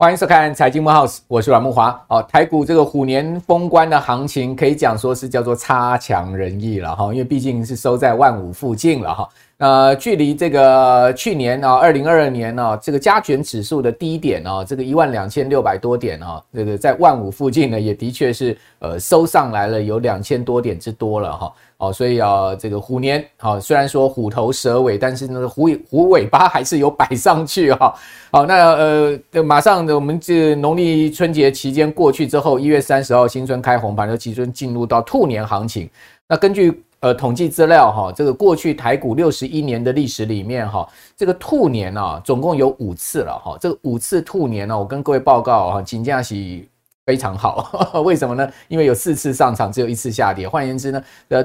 欢迎收看《财经木 House》，我是阮木华。哦，台股这个虎年封关的行情，可以讲说是叫做差强人意了哈，因为毕竟是收在万五附近了哈。呃，距离这个去年啊，二零二二年呢，这个加权指数的低点啊，这个一万两千六百多点啊，这个在万五附近呢，也的确是呃收上来了，有两千多点之多了哈。哦，所以啊，这个虎年啊，虽然说虎头蛇尾，但是呢虎虎尾巴还是有摆上去哈。好，那呃，马上我们这农历春节期间过去之后，一月三十号新春开红盘，就即将进入到兔年行情。那根据呃，统计资料哈，这个过去台股六十一年的历史里面哈，这个兔年啊，总共有五次了哈。这五次兔年呢，我跟各位报告哈，金价是非常好。为什么呢？因为有四次上涨，只有一次下跌。换言之呢，呃，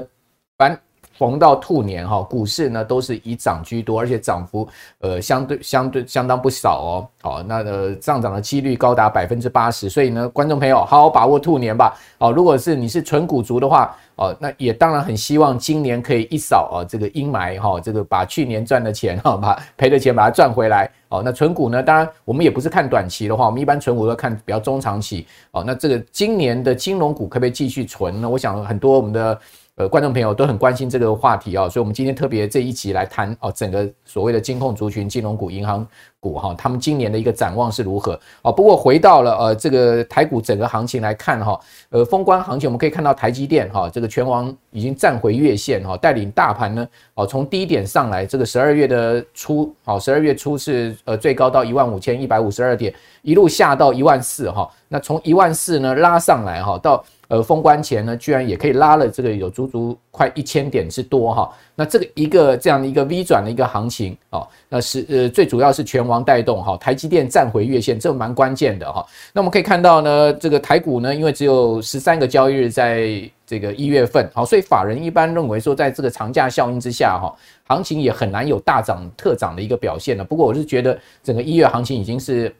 凡逢到兔年哈，股市呢都是以涨居多，而且涨幅呃相对相对相当不少哦。好，那呃上涨的几率高达百分之八十。所以呢，观众朋友好好把握兔年吧。哦，如果是你是纯股族的话。哦，那也当然很希望今年可以一扫啊这个阴霾哈，这个把去年赚的钱哈，把赔的钱把它赚回来。哦，那存股呢，当然我们也不是看短期的话，我们一般存股都看比较中长期。哦，那这个今年的金融股可不可以继续存呢？我想很多我们的。呃，观众朋友都很关心这个话题啊，所以我们今天特别这一集来谈哦，整个所谓的金控族群、金融股、银行股哈，他们今年的一个展望是如何？哦，不过回到了呃这个台股整个行情来看哈，呃，封关行情我们可以看到台积电哈，这个权王已经站回月线哈，带领大盘呢哦从低点上来，这个十二月的初，好，十二月初是呃最高到一万五千一百五十二点，一路下到一万四哈，那从一万四呢拉上来哈到。呃，封关前呢，居然也可以拉了这个有足足快一千点之多哈。那这个一个这样的一个 V 转的一个行情啊，那是呃最主要是权王带动哈，台积电站回月线，这蛮关键的哈。那我们可以看到呢，这个台股呢，因为只有十三个交易日在这个一月份，好，所以法人一般认为说，在这个长假效应之下哈，行情也很难有大涨特涨的一个表现了。不过我是觉得整个一月行情已经是。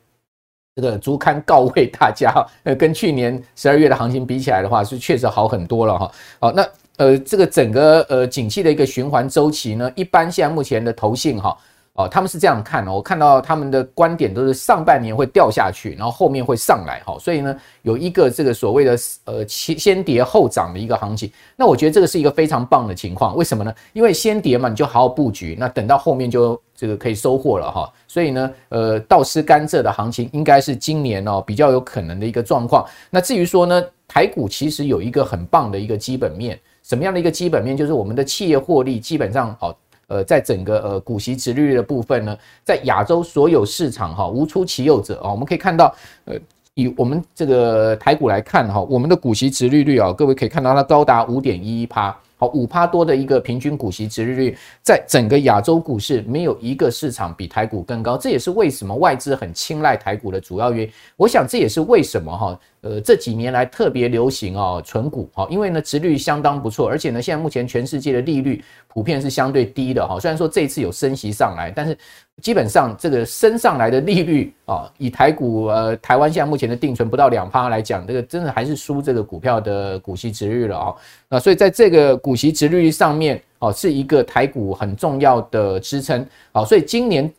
这个足堪告慰大家，呃，跟去年十二月的行情比起来的话，是确实好很多了哈。好，那呃，这个整个呃景气的一个循环周期呢，一般现在目前的投信哈。哦他们是这样看哦，我看到他们的观点都是上半年会掉下去，然后后面会上来哈，所以呢，有一个这个所谓的呃先先跌后涨的一个行情，那我觉得这个是一个非常棒的情况，为什么呢？因为先跌嘛，你就好好布局，那等到后面就这个可以收获了哈，所以呢，呃，倒吃甘蔗的行情应该是今年哦比较有可能的一个状况。那至于说呢，台股其实有一个很棒的一个基本面，什么样的一个基本面？就是我们的企业获利基本上哦。呃，在整个呃股息殖率的部分呢，在亚洲所有市场哈无出其右者啊，我们可以看到，呃，以我们这个台股来看哈，我们的股息殖率率啊，各位可以看到它高达五点一一趴。好，五趴多的一个平均股息殖率率，在整个亚洲股市没有一个市场比台股更高，这也是为什么外资很青睐台股的主要原因。我想这也是为什么哈，呃，这几年来特别流行哦，存股哈，因为呢，殖率相当不错，而且呢，现在目前全世界的利率普遍是相对低的哈，虽然说这一次有升息上来，但是。基本上这个升上来的利率啊，以台股呃台湾现在目前的定存不到两趴来讲，这个真的还是输这个股票的股息殖率了啊。那所以在这个股息殖率上面哦，是一个台股很重要的支撑啊。所以今年。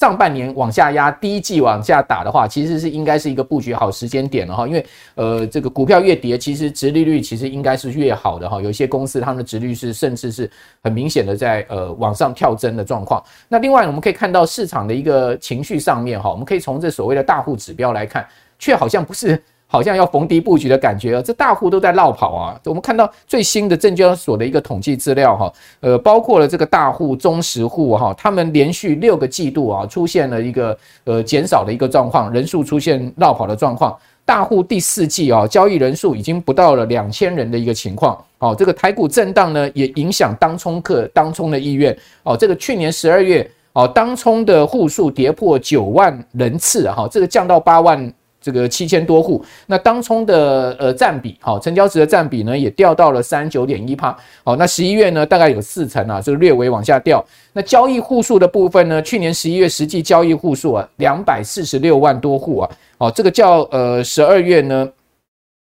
上半年往下压，第一季往下打的话，其实是应该是一个布局好时间点了哈。因为呃，这个股票越跌，其实殖利率其实应该是越好的哈。有一些公司他们的殖率是甚至是很明显的在呃往上跳增的状况。那另外我们可以看到市场的一个情绪上面哈，我们可以从这所谓的大户指标来看，却好像不是。好像要逢低布局的感觉啊！这大户都在绕跑啊！我们看到最新的证交所的一个统计资料哈，呃，包括了这个大户、中实户哈，他们连续六个季度啊出现了一个呃减少的一个状况，人数出现绕跑的状况。大户第四季啊交易人数已经不到了两千人的一个情况。哦，这个台股震荡呢也影响当冲客当冲的意愿。哦，这个去年十二月哦当冲的户数跌破九万人次哈，这个降到八万。这个七千多户，那当冲的呃占比，好，成交值的占比呢也掉到了三十九点一趴，好，那十一月呢大概有四成啊，这个略微往下掉。那交易户数的部分呢，去年十一月实际交易户数啊两百四十六万多户啊，哦，这个较呃十二月呢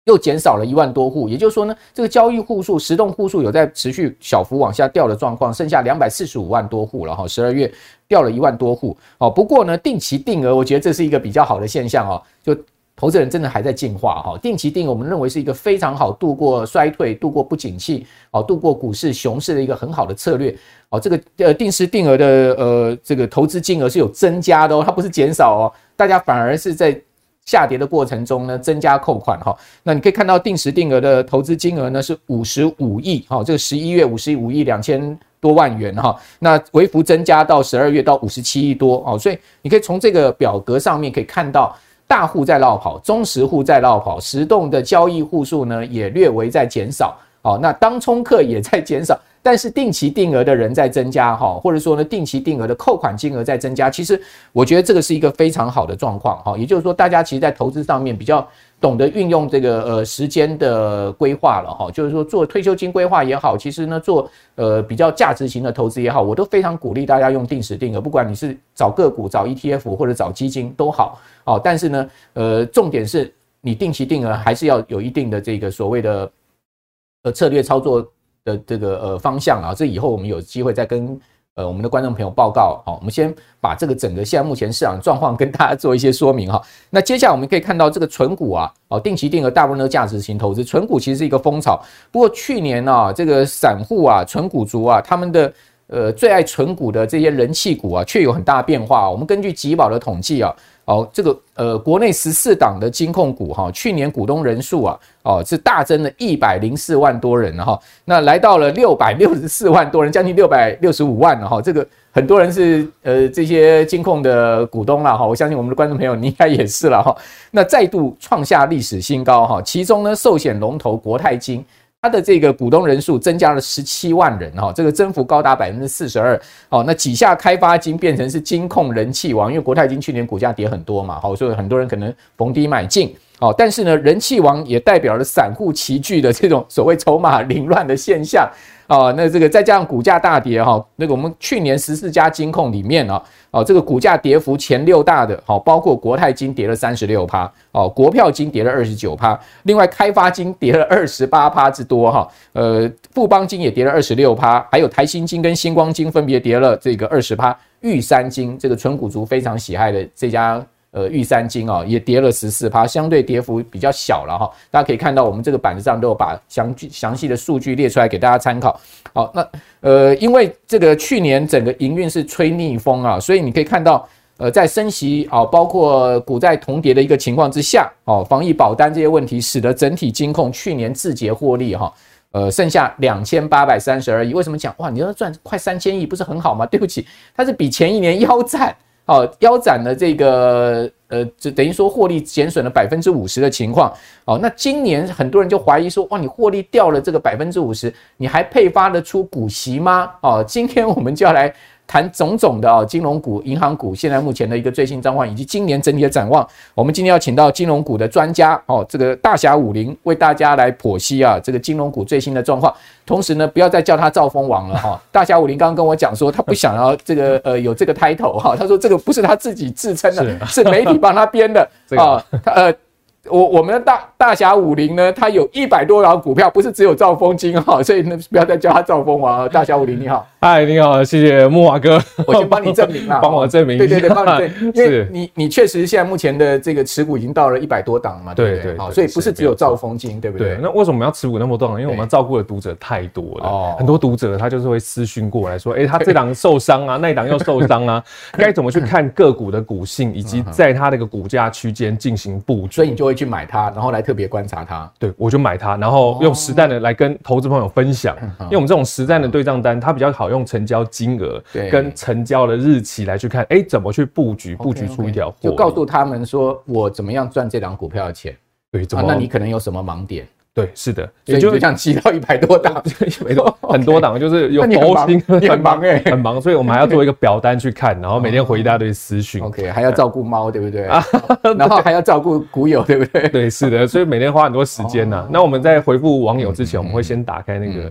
又减少了一万多户，也就是说呢，这个交易户数、实动户数有在持续小幅往下掉的状况，剩下两百四十五万多户了哈。十二月掉了一万多户哦。不过呢，定期定额，我觉得这是一个比较好的现象哦。就投资人真的还在进化哈。定期定额，我们认为是一个非常好度过衰退、度过不景气、哦度过股市熊市的一个很好的策略哦。这个呃定时定额的呃这个投资金额是有增加的哦，它不是减少哦，大家反而是在。下跌的过程中呢，增加扣款哈，那你可以看到定时定额的投资金额呢是五十五亿哈，这个十一月五十五亿两千多万元哈，那微幅增加到十二月到五十七亿多哦，所以你可以从这个表格上面可以看到，大户在落跑，中实户在落跑，实动的交易户数呢也略微在减少哦，那当冲客也在减少。但是定期定额的人在增加哈，或者说呢，定期定额的扣款金额在增加，其实我觉得这个是一个非常好的状况哈。也就是说，大家其实，在投资上面比较懂得运用这个呃时间的规划了哈。就是说，做退休金规划也好，其实呢，做呃比较价值型的投资也好，我都非常鼓励大家用定时定额，不管你是找个股、找 ETF 或者找基金都好哦。但是呢，呃，重点是你定期定额还是要有一定的这个所谓的呃策略操作。的这个呃方向啊，这以后我们有机会再跟呃我们的观众朋友报告。好，我们先把这个整个现在目前市场状况跟大家做一些说明哈。那接下来我们可以看到这个存股啊，哦定期定额大部分都是价值型投资，存股其实是一个风潮。不过去年啊，这个散户啊、存股族啊，他们的呃最爱存股的这些人气股啊，却有很大变化。我们根据集宝的统计啊。哦，这个呃，国内十四档的金控股哈，去年股东人数啊，哦是大增了一百零四万多人哈，那来到了六百六十四万多人，将近六百六十五万了哈。这个很多人是呃这些金控的股东了哈，我相信我们的观众朋友你应该也是了哈。那再度创下历史新高哈，其中呢，寿险龙头国泰金。它的这个股东人数增加了十七万人哈，这个增幅高达百分之四十二。哦，那几下开发金变成是金控人气王，因为国泰金去年股价跌很多嘛，好，所以很多人可能逢低买进。哦，但是呢，人气王也代表了散户齐聚的这种所谓筹码凌乱的现象。啊，那这个再加上股价大跌哈，那个我们去年十四家金控里面啊，哦，这个股价跌幅前六大的，好，包括国泰金跌了三十六趴，哦，国票金跌了二十九趴，另外开发金跌了二十八趴之多哈，呃，富邦金也跌了二十六趴，还有台新金跟星光金分别跌了这个二十趴，玉山金这个纯股族非常喜爱的这家。呃，玉山金啊，也跌了十四趴，相对跌幅比较小了哈。大家可以看到，我们这个板子上都有把详详细的数据列出来给大家参考。好，那呃，因为这个去年整个营运是吹逆风啊，所以你可以看到，呃，在升息啊，包括股债同跌的一个情况之下，哦，防疫保单这些问题，使得整体金控去年自结获利哈，呃，剩下两千八百三十二亿。为什么讲哇？你要赚快三千亿，不是很好吗？对不起，它是比前一年 腰斩。哦，腰斩的这个呃，就等于说获利减损了百分之五十的情况。哦，那今年很多人就怀疑说，哇，你获利掉了这个百分之五十，你还配发得出股息吗？哦，今天我们就要来。谈种种的啊，金融股、银行股现在目前的一个最新状况，以及今年整体的展望。我们今天要请到金融股的专家哦，这个大侠武林为大家来剖析啊，这个金融股最新的状况。同时呢，不要再叫他兆丰王了哈。大侠武林刚刚跟我讲说，他不想要这个呃有这个 title 哈，他说这个不是他自己自称的，是媒体帮他编的啊，他呃。我我们的大大侠武林呢，他有一百多档股票，不是只有兆丰金哈，所以呢不要再叫他兆丰王。大侠武林你好，嗨，你好，谢谢木华哥，我先帮你证明啊，帮我证明，对对对，帮你证明，因为你你确实现在目前的这个持股已经到了一百多档嘛，对对，好，所以不是只有兆丰金，对不对？那为什么要持股那么多档？因为我们照顾的读者太多了，哦，很多读者他就是会私讯过来说，哎，他这档受伤啊，那一档又受伤啊，该怎么去看个股的股性，以及在它那个股价区间进行布局，所以你就会去买它，然后。来特别观察它，对，我就买它，然后用实战的来跟投资朋友分享，因为我们这种实战的对账单，它比较好用成交金额，跟成交的日期来去看，哎，怎么去布局，布局出一条货，就告诉他们说我怎么样赚这档股票的钱，对，怎么？那你可能有什么盲点？对，是的，所以就这样积到一百多档，没错，很多档就是有佛心，很忙哎，很忙，所以我们还要做一个表单去看，然后每天回一大堆私讯，OK，还要照顾猫，对不对？然后还要照顾股友，对不对？对，是的，所以每天花很多时间呢。那我们在回复网友之前，我们会先打开那个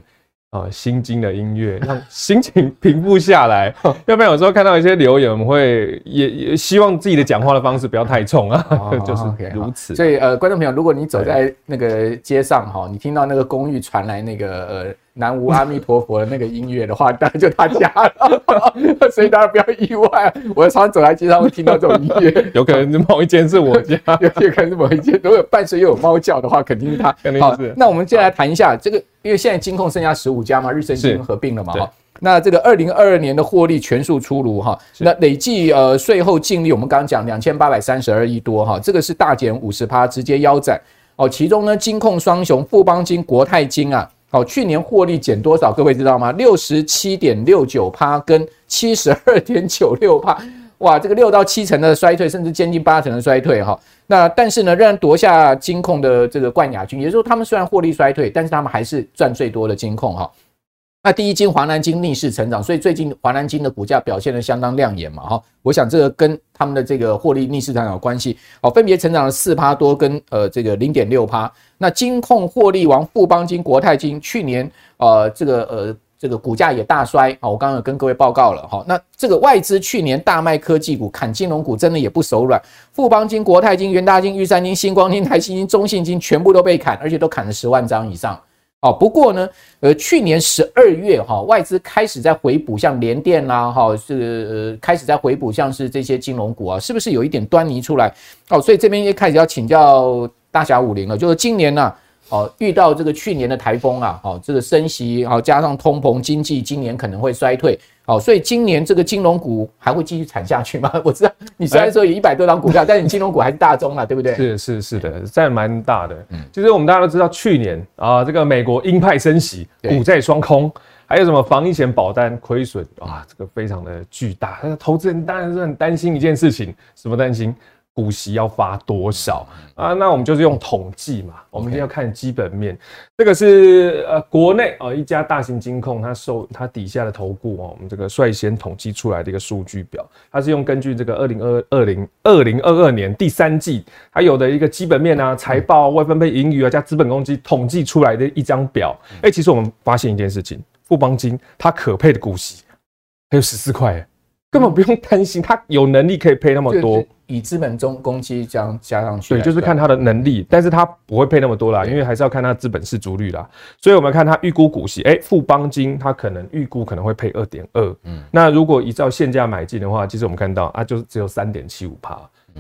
呃，心经的音乐，让心情平复下来。要不然有时候看到一些留言，我们会也也希望自己的讲话的方式不要太冲啊，就是如此。所以呃，观众朋友，如果你走在那个街上哈，你听到那个公寓传来那个呃。南无阿弥陀佛的那个音乐的话，当然就他家了，所以大家不要意外。我常常走在街上会听到这种音乐，有可能是某一间是我家，有些可能是某一间。如果伴随又有猫叫的话，肯定是他。肯定是。那我们接下来谈一下这个，因为现在金控剩下十五家嘛，日升金合并了嘛，哈。那这个二零二二年的获利全数出炉哈，那累计呃税后净利，我们刚刚讲两千八百三十二亿多哈，这个是大减五十趴，直接腰斩哦。其中呢，金控双雄富邦金、国泰金啊。好，去年获利减多少？各位知道吗？六十七点六九趴跟七十二点九六趴，哇，这个六到七成的衰退，甚至接近八成的衰退哈。那但是呢，仍然夺下金控的这个冠亚军，也就是说，他们虽然获利衰退，但是他们还是赚最多的金控哈。那第一金华南金逆势成长，所以最近华南金的股价表现得相当亮眼嘛哈。我想这个跟他们的这个获利逆势成长有关系。好，分别成长了四趴多跟呃这个零点六趴。那金控获利王富邦金、国泰金去年呃这个呃这个股价也大衰啊。我刚刚有跟各位报告了哈。那这个外资去年大卖科技股，砍金融股，真的也不手软。富邦金、国泰金、元大金、玉山金、新光金、台新金、中信金全部都被砍，而且都砍了十万张以上。哦，不过呢，呃，去年十二月哈，外资开始在回补，像联电啦，哈，是开始在回补，像是这些金融股啊，是不是有一点端倪出来？哦，所以这边也开始要请教大侠武林了，就是今年呢，哦，遇到这个去年的台风啊，哦，这个升息，哦，加上通膨，经济今年可能会衰退。好，所以今年这个金融股还会继续惨下去吗？我知道你虽然说有一百多张股票，但是你金融股还是大宗了，对不对？是是是的，占蛮大的。嗯，其实我们大家都知道，去年啊，这个美国鹰派升息，股债双空，还有什么防疫险保单亏损啊，这个非常的巨大。那投资人当然是很担心一件事情，什么担心？股息要发多少啊？那我们就是用统计嘛，我们就要看基本面。这个是呃国内哦一家大型金控，它受它底下的投顾哦，我们这个率先统计出来的一个数据表，它是用根据这个二零二二零二零二二年第三季它有的一个基本面啊、财报、外分配盈余啊加资本公积统计出来的一张表。哎，其实我们发现一件事情，富邦金它可配的股息还有十四块，根本不用担心，它有能力可以配那么多。以资本中公积将加上去，对，就是看它的能力，但是它不会配那么多啦，因为还是要看它资本市足率啦。所以我们看它预估股息，哎，富邦金它可能预估可能会配二点二，嗯，那如果依照现价买进的话，其实我们看到啊，就是只有三点七五趴，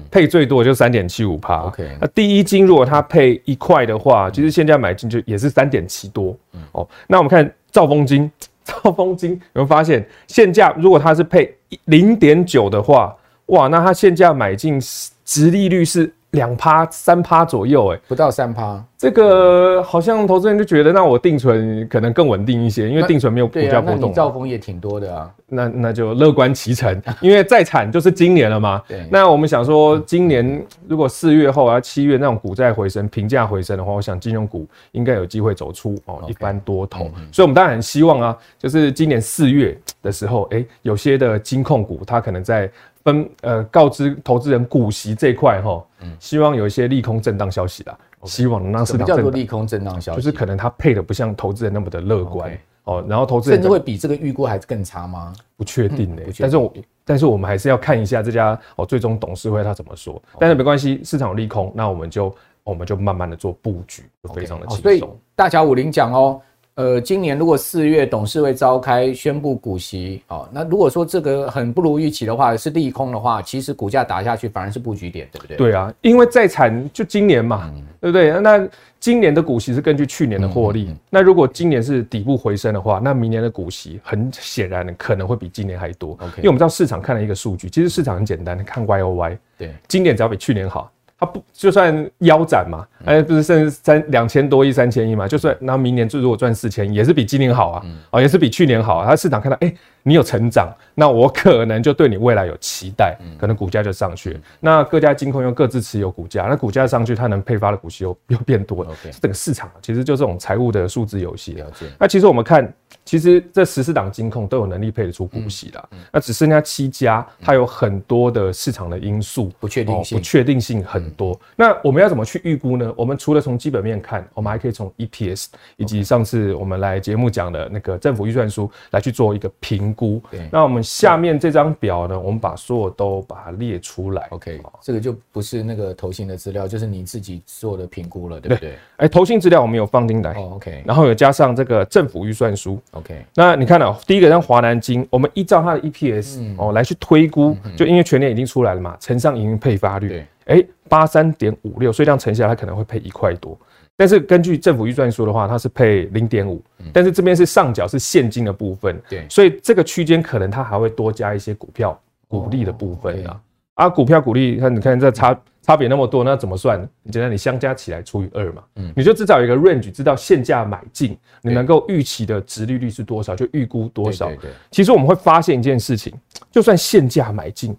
配最多就三点七五趴。OK，那第一金如果它配一块的话，其实现价买进就也是三点七多，嗯，哦，那我们看兆丰金，兆丰金有没有发现现价如果它是配零点九的话？哇，那它现价买进，殖利率是两趴三趴左右，欸，哎，不到三趴。这个好像投资人就觉得，那我定存可能更稳定一些，因为定存没有股价波动。那你兆丰也挺多的啊，那那就乐观其成，因为再惨就是今年了嘛。对，那我们想说，今年如果四月后啊七月那种股债回升、评价回升的话，我想金融股应该有机会走出哦一般多头。所以，我们当然很希望啊，就是今年四月的时候，哎，有些的金控股它可能在。分呃告知投资人股息这块哈，嗯，希望有一些利空震荡消息啦希望能让市场叫做利空震荡消息，就是可能它配的不像投资人那么的乐观哦，然后投资人甚至会比这个预估还是更差吗？不确定的、欸，但是我但是我们还是要看一下这家哦最终董事会他怎么说，但是没关系，市场有利空，那我们就我们就慢慢的做布局，就非常的轻松。所以大侠武林讲哦。呃，今年如果四月董事会召开宣布股息，哦，那如果说这个很不如预期的话，是利空的话，其实股价打下去反而是布局点，对不对？对啊，因为再惨就今年嘛，嗯、对不对？那今年的股息是根据去年的获利，嗯嗯嗯、那如果今年是底部回升的话，那明年的股息很显然可能会比今年还多。OK，因为我们知道市场看了一个数据，其实市场很简单，看 Y O Y，对，今年只要比去年好。它不就算腰斩嘛？哎，不是剩三两千多亿、三千亿嘛？就算那明年就如果赚四千亿，也是比今年好啊，哦，也是比去年好啊。它市场看到，哎，你有成长，那我可能就对你未来有期待，可能股价就上去。那各家金控又各自持有股价，那股价上去，它能配发的股息又又变多了。整个市场其实就这种财务的数字游戏。了解。那其实我们看，其实这十四档金控都有能力配得出股息啦。那只剩下七家，它有很多的市场的因素不确定性，不确定性很多。那我们要怎么去预估呢？我们除了从基本面看，我们还可以从 EPS 以及上次我们来节目讲的那个政府预算书来去做一个评。估，那我们下面这张表呢，我们把所有都把它列出来。OK，这个就不是那个投信的资料，就是你自己做的评估了，对不对？哎，投信资料我们有放进来。OK，然后有加上这个政府预算书。OK，那你看到第一个像华南金，我们依照它的 EPS 哦来去推估，就因为全年已经出来了嘛，乘上营运配发率，哎，八三点五六，所以这样乘下来，它可能会配一块多。但是根据政府预算书的话，它是配零点五，但是这边是上缴是现金的部分，对，所以这个区间可能它还会多加一些股票股利的部分啊。啊，股票股利，看你看这差差别那么多，那怎么算？你简单你相加起来除以二嘛，嗯，你就至少有一个 range，知道现价买进你能够预期的值利率是多少，就预估多少。对对。其实我们会发现一件事情，就算现价买进，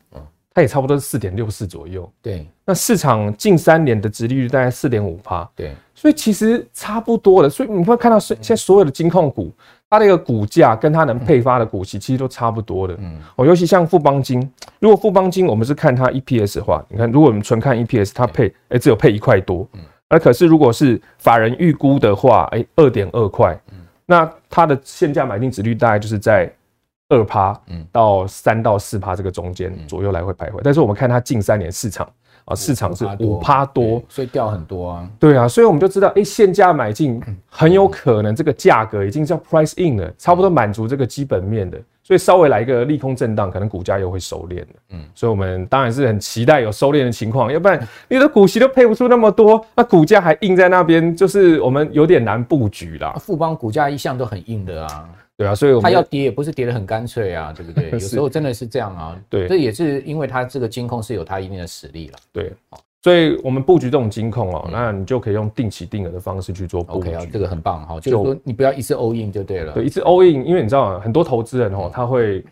它也差不多是四点六四左右。对，那市场近三年的殖利率大概四点五趴。对，所以其实差不多的。所以你会看到，现在所有的金控股，它的一个股价跟它能配发的股息，其实都差不多的。嗯，哦，尤其像富邦金，如果富邦金我们是看它 EPS 的话，你看，如果我们纯看 EPS，它配哎只有配一块多。嗯，而可是如果是法人预估的话，哎二点二块。嗯，那它的现价买进殖率大概就是在。二趴，嗯，到三到四趴这个中间左右来回徘徊，但是我们看它近三年市场啊，市场是五趴多，所以掉很多啊。对啊，所以我们就知道，哎，现价买进很有可能这个价格已经叫 price in 了，差不多满足这个基本面的，所以稍微来一个利空震荡，可能股价又会收敛了。嗯，所以我们当然是很期待有收敛的情况，要不然你的股息都配不出那么多，那股价还硬在那边，就是我们有点难布局啦。富邦股价一向都很硬的啊。对啊，所以它要跌也不是跌得很干脆啊，对不对？有时候真的是这样啊。对，这也是因为它这个金控是有它一定的实力了。对，所以我们布局这种金控哦，那你就可以用定期定额的方式去做布局。OK 啊，这个很棒哈，就是说你不要一次 all in 就对了。对，一次 all in，因为你知道啊，很多投资人哦，他会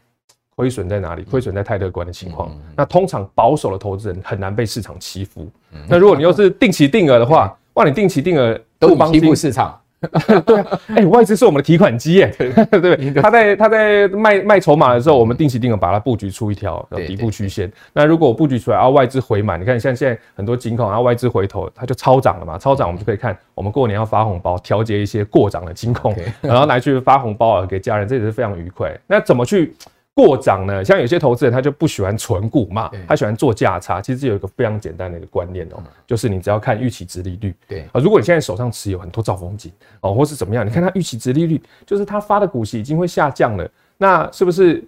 亏损在哪里？亏损在太乐观的情况。那通常保守的投资人很难被市场欺负。那如果你又是定期定额的话，哇，你定期定额都欺负市场。对啊，哎、欸，外资是我们的提款机耶，对对，他在他在卖卖筹码的时候，我们定期定额把它布局出一条底部曲线。那如果我布局出来，然后外资回满，你看像现在很多金控，然后外资回头，它就超涨了嘛，超涨我们就可以看，我们过年要发红包，调节一些过涨的金控，然后拿去发红包啊给家人，这也是非常愉快。那怎么去？过涨呢，像有些投资人他就不喜欢存股嘛，他喜欢做价差。其实有一个非常简单的一个观念哦，就是你只要看预期值利率。对啊，如果你现在手上持有很多兆丰金哦，或是怎么样，你看它预期值利率，就是它发的股息已经会下降了，那是不是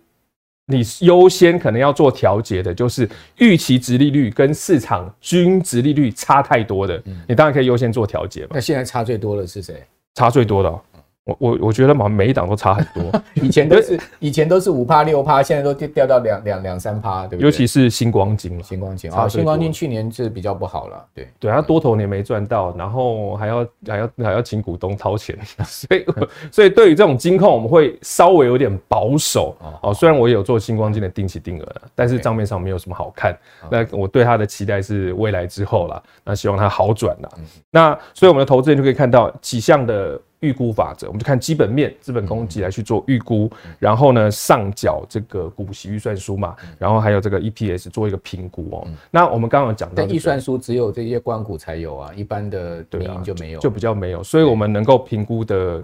你优先可能要做调节的？就是预期值利率跟市场均值利率差太多的，你当然可以优先做调节嘛。那现在差最多的是谁？差最多的哦。我我我觉得嘛，每一档都差很多。以前都是以前都是五趴六趴，现在都掉掉到两两两三趴，对不对？尤其是星光金，了，星光金啊，星光金去年是比较不好了，对对，它多头年没赚到，然后还要还要还要请股东掏钱，所以 所以对于这种金控，我们会稍微有点保守哦。虽然我有做星光金的定期定额，但是账面上没有什么好看。那我对它的期待是未来之后啦，那希望它好转啦。那所以我们的投资人就可以看到几项的。预估法则，我们就看基本面、资本供给来去做预估，然后呢，上缴这个股息预算书嘛，然后还有这个 EPS 做一个评估哦。那我们刚刚讲到，预算书只有这些关股才有啊，一般的民营就没有，就比较没有，所以我们能够评估的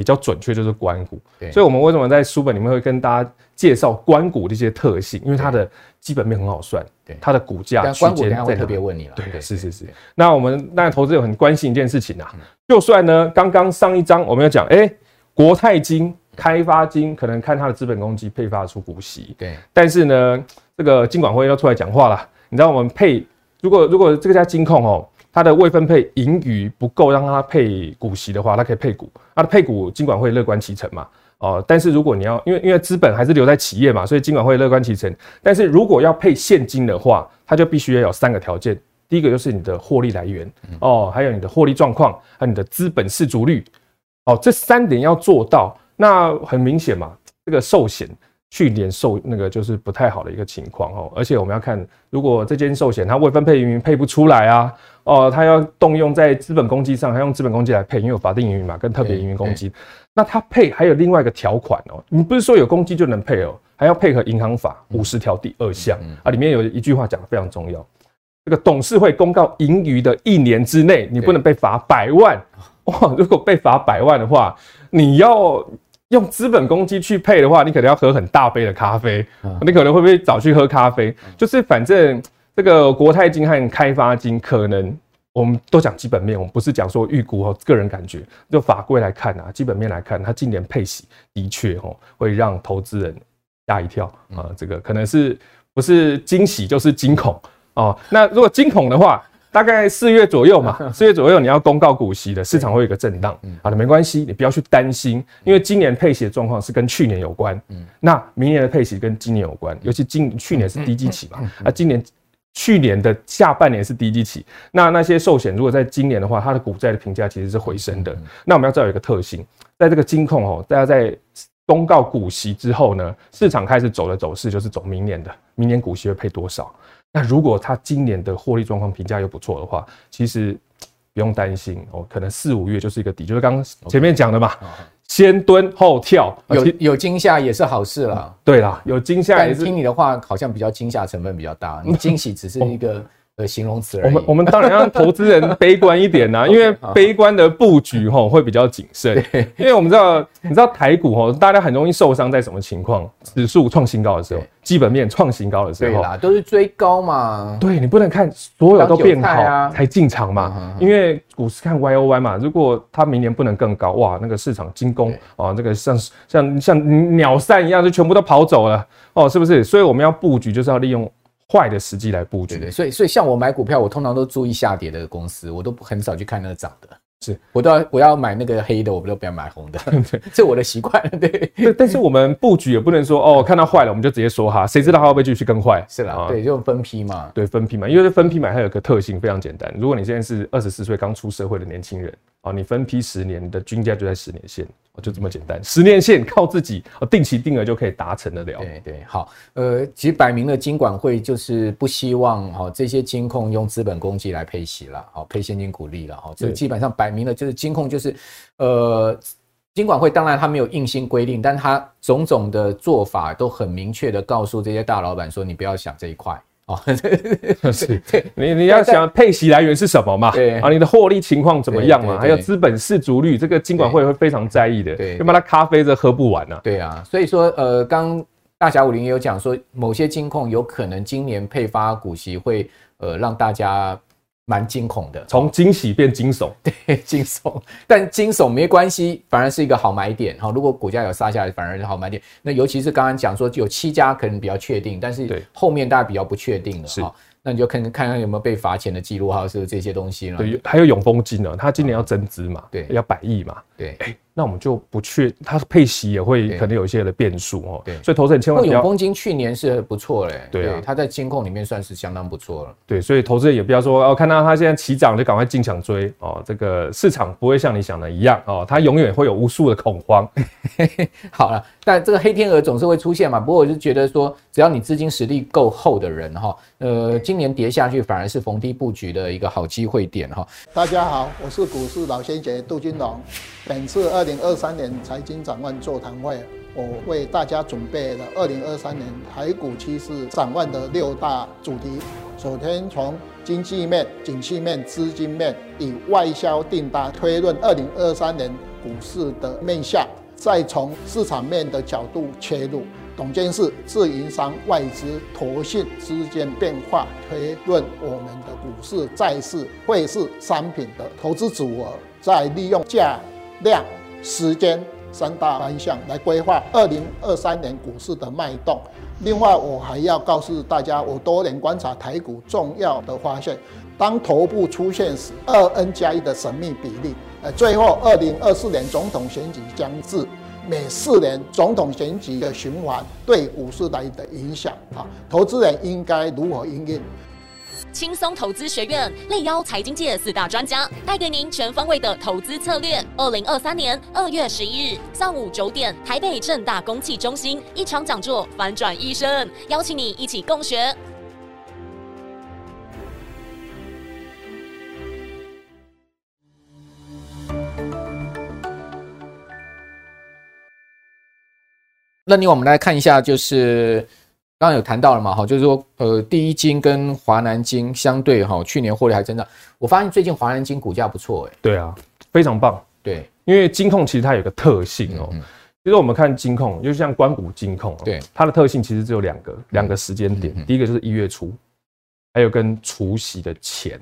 比较准确就是官股。所以我们为什么在书本里面会跟大家介绍官股的一些特性？因为它的基本面很好算，对它的股价区间在特别问你了。对，是是是。那我们那投资者很关心一件事情啊。就算呢，刚刚上一章我们要讲，哎，国泰金、开发金可能看它的资本公积配发出股息，对。但是呢，这个金管会要出来讲话了。你知道我们配，如果如果这个家金控哦，它的未分配盈余不够让它配股息的话，它可以配股。它的配股金管会乐观其成嘛，哦。但是如果你要，因为因为资本还是留在企业嘛，所以金管会乐观其成。但是如果要配现金的话，它就必须要有三个条件。第一个就是你的获利来源哦，还有你的获利状况，还有你的资本适足率哦，这三点要做到。那很明显嘛，这个寿险去年寿那个就是不太好的一个情况哦，而且我们要看，如果这间寿险它未分配盈余配不出来啊，哦，它要动用在资本公积上，它用资本公积来配，因为有法定盈余嘛，跟特别盈余公积，那它配还有另外一个条款哦，你不是说有公积就能配哦，还要配合银行法五十条第二项啊，里面有一句话讲的非常重要，这个董事会公告盈余的一年之内，你不能被罚百万。哇，如果被罚百万的话，你要。用资本公积去配的话，你可能要喝很大杯的咖啡，你可能会不会早去喝咖啡？就是反正这个国泰金和开发金，可能我们都讲基本面，我们不是讲说预估哦，个人感觉，就法规来看啊，基本面来看，它今年配息的确哦，会让投资人吓一跳啊，这个可能是不是惊喜就是惊恐哦？那如果惊恐的话，大概四月左右嘛，四月左右你要公告股息的，市场会有一个震荡。好的，没关系，你不要去担心，因为今年配息的状况是跟去年有关。嗯那明年的配息跟今年有关，尤其今去年是低基期嘛，啊，今年去年的下半年是低基期，那那些寿险如果在今年的话，它的股债的评价其实是回升的。那我们要知道有一个特性，在这个金控哦，大家在公告股息之后呢，市场开始走的走势就是走明年的，明年股息会配多少。那如果他今年的获利状况评价又不错的话，其实不用担心哦，可能四五月就是一个底，就是刚刚前面讲的嘛.先蹲后跳，有有惊吓也是好事啦。对啦，有惊吓也是。听你的话，好像比较惊吓成分比较大，你惊喜只是 一个。的形容词。我们我们当然让投资人 悲观一点呐、啊，因为悲观的布局吼会比较谨慎。因为我们知道，你知道台股吼，大家很容易受伤在什么情况？指数创新高的时候，基本面创新高的时候，对啦，都是追高嘛。对，你不能看所有都变好才进场嘛，因为股市看 Y O Y 嘛。如果它明年不能更高，哇，那个市场惊弓啊，那个像像像鸟散一样，就全部都跑走了哦，是不是？所以我们要布局，就是要利用。坏的时机来布局，对对，所以所以像我买股票，我通常都注意下跌的公司，我都很少去看那个涨的。是我都要我要买那个黑的，我不都不要买红的，这是我的习惯。对对，但是我们布局也不能说哦，看到坏了我们就直接说哈，谁知道它会不会继续更坏？是啦，对，就分批嘛，对，分批嘛，因为分批买它有个特性非常简单，如果你现在是二十四岁刚出社会的年轻人，哦，你分批十年，你的均价就在十年线。就这么简单，十年线靠自己，定期定额就可以达成得了。对对，好，呃，其实摆明了金管会就是不希望哈这些金控用资本公积来配息了，好配现金股利了，哈，这基本上摆明了就是金控就是，呃，金管会当然他没有硬性规定，但他种种的做法都很明确的告诉这些大老板说，你不要想这一块。哦，是，你你要想配息来源是什么嘛？对啊，你的获利情况怎么样嘛？还有资本市足率，这个金管会会非常在意的。对，要不然他咖啡这喝不完呢。对啊，所以说呃，刚大侠五零也有讲说，某些金控有可能今年配发股息会呃让大家。蛮惊恐的，从惊喜变惊悚，对，惊悚，但惊悚没关系，反而是一个好买点哈。如果股价有杀下来，反而是好买点。那尤其是刚刚讲说有七家可能比较确定，但是后面大家比较不确定了哈。那你就看看看有没有被罚钱的记录，还有是这些东西了。对，还有永丰金呢，他今年要增资嘛，对，要百亿嘛，对。欸那我们就不去，它配息也会可能有一些的变数哦。对，所以投资人千万不要。永丰金去年是不错嘞，对啊，它在金控里面算是相当不错了。对，所以投资人也不要说哦，看到它现在起涨就赶快进场追哦。这个市场不会像你想的一样哦，它永远会有无数的恐慌。好了，但这个黑天鹅总是会出现嘛。不过我就觉得说，只要你资金实力够厚的人哈，呃，今年跌下去反而是逢低布局的一个好机会点哈。大家好，我是股市老先生杜金龙，本次二零二三年财经展望座谈会，我为大家准备了二零二三年台股趋势展望的六大主题。首先从经济面、景气面、资金面，以外销订单推论二零二三年股市的面向，再从市场面的角度切入，董监事、自营商、外资、投信之间变化推论我们的股市、债市、汇市、商品的投资组合，再利用价量。时间三大方向来规划二零二三年股市的脉动。另外，我还要告诉大家，我多年观察台股重要的发现：当头部出现时，二 N 加一的神秘比例。呃，最后二零二四年总统选举将至，每四年总统选举的循环对股市的影响啊，投资人应该如何因应？轻松投资学院力邀财经界四大专家，带给您全方位的投资策略。二零二三年二月十一日上午九点，台北正大公器中心一场讲座，反转一生，邀请你一起共学。那你我们来看一下，就是。刚刚有谈到了嘛，哈，就是说，呃，第一金跟华南金相对哈，去年获利还增长。我发现最近华南金股价不错，哎，对啊，非常棒。对，因为金控其实它有个特性哦，其实我们看金控，就像关谷金控，对，它的特性其实只有两个，两个时间点。第一个就是一月初，还有跟除夕的前，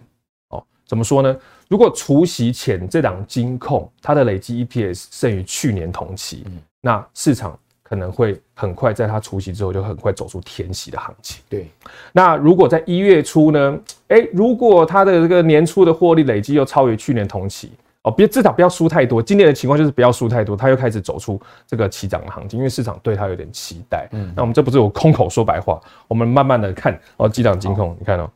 哦，怎么说呢？如果除夕前这档金控它的累计 EPS 胜于去年同期，那市场。可能会很快在它除夕之后，就很快走出填息的行情。对，那如果在一月初呢？诶，如果它的这个年初的获利累积又超越去年同期，哦，别至少不要输太多。今年的情况就是不要输太多，它又开始走出这个起涨的行情，因为市场对它有点期待。嗯，那我们这不是我空口说白话，我们慢慢的看哦，几档金控，你看哦，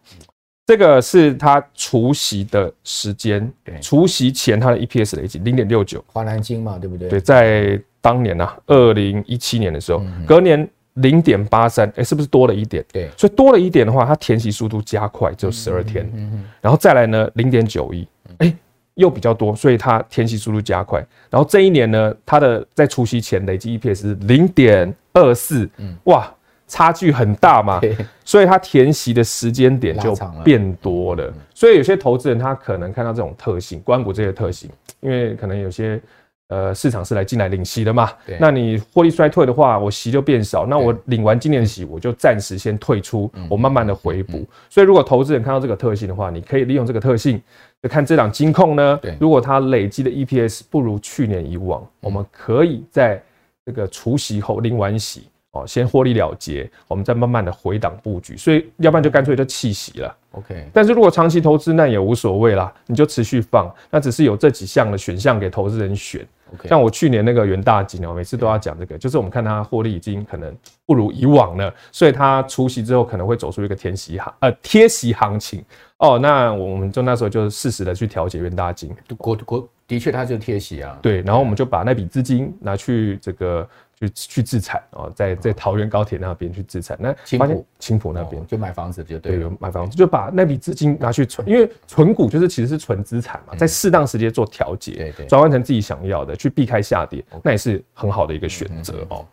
这个是它除夕的时间，除夕前它的 EPS 累积零点六九，华南金嘛，对不对？对，在。当年呐、啊，二零一七年的时候，隔年零点八三，哎，是不是多了一点？对，所以多了一点的话，它填息速度加快，就十二天。嗯嗯，然后再来呢，零点九一，哎，又比较多，所以它填息速度加快。然后这一年呢，它的在除夕前累计 EPS 是零点二四，哇，差距很大嘛。所以它填息的时间点就变多了。所以有些投资人他可能看到这种特性，官股这些特性，因为可能有些。呃，市场是来进来领息的嘛？那你获利衰退的话，我息就变少。那我领完今年的息，我就暂时先退出，我慢慢的回补。所以，如果投资人看到这个特性的话，你可以利用这个特性，就看这档金控呢。对。如果它累积的 EPS 不如去年以往，我们可以在这个除息后领完息哦，先获利了结，我们再慢慢的回档布局。所以，要不然就干脆就弃息了。OK，但是如果长期投资那也无所谓啦，你就持续放，那只是有这几项的选项给投资人选。像我去年那个元大金哦，每次都要讲这个，就是我们看它获利已经可能不如以往了，所以它出息之后可能会走出一个填息行呃贴息行情哦。那我们就那时候就适时的去调节元大金，国国的确它就贴息啊，对，然后我们就把那笔资金拿去这个。去去自产哦，在在桃园高铁那边去自产，那发现青浦那边就买房子就对，有买房子就把那笔资金拿去存，因为存股就是其实是存资产嘛，在适当时间做调节，对对，转换成自己想要的，去避开下跌，那也是很好的一个选择哦。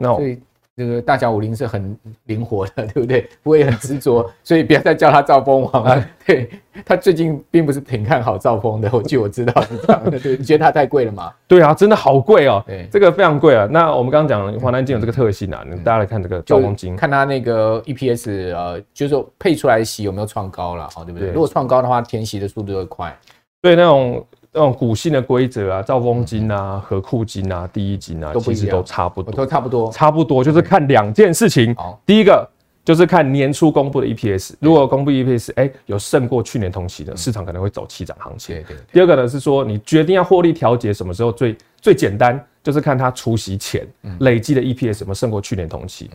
那所以。这个大脚武林是很灵活的，对不对？不会很执着，所以不要再叫他赵峰王了。对，他最近并不是挺看好赵峰的，我据我知道是这样的。对，你觉得他太贵了吗？对啊，真的好贵哦。对，这个非常贵啊。那我们刚刚讲华南金有这个特性啊，大家来看这个赵峰金，看它那个 EPS 呃，就是说配出来的息有没有创高了，好，对不对？如果创高的话，填息的速度会快。对，那种。那种股性的规则啊，兆丰金啊、和库金啊、第一金啊，其实都差不多，都差不多，差不多就是看两件事情。第一个就是看年初公布的 EPS，如果公布 EPS，哎，有胜过去年同期的，市场可能会走起涨行情。第二个呢是说，你决定要获利调节什么时候最最简单，就是看它除息前累积的 EPS 有没有胜过去年同期，